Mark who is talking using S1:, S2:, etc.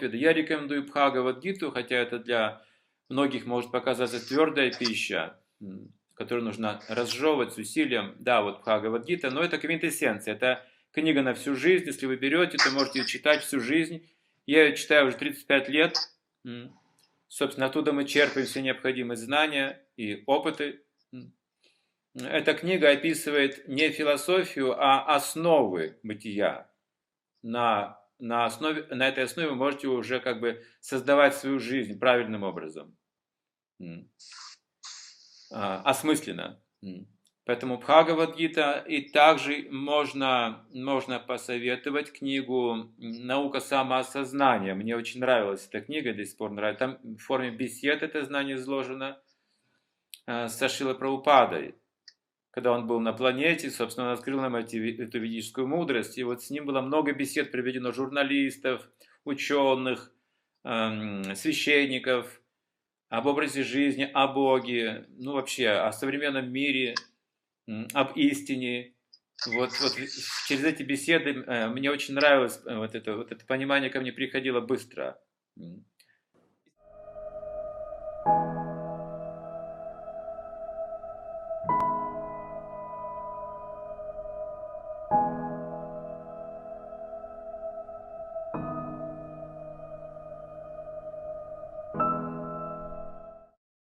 S1: Я рекомендую Бхагавадгиту, хотя это для многих может показаться твердая пища, которую нужно разжевывать с усилием. Да, вот Бхагавадгита, но это квинтэссенция, это книга на всю жизнь. Если вы берете, то можете ее читать всю жизнь. Я ее читаю уже 35 лет. Собственно, оттуда мы черпаем все необходимые знания и опыты. Эта книга описывает не философию, а основы бытия. На, на, основе, на этой основе вы можете уже как бы создавать свою жизнь правильным образом. А, осмысленно. Поэтому Бхагавадгита и также можно, можно посоветовать книгу «Наука самоосознания». Мне очень нравилась эта книга, до сих пор нравится. Там в форме бесед это знание изложено э, с Сашилой Праупадой. Когда он был на планете, собственно, он открыл нам эти, эту ведическую мудрость. И вот с ним было много бесед приведено журналистов, ученых, эм, священников, об образе жизни, о Боге, ну вообще о современном мире – об истине. Вот, вот через эти беседы э, мне очень нравилось э, вот это, вот это понимание ко мне приходило быстро. Thank you.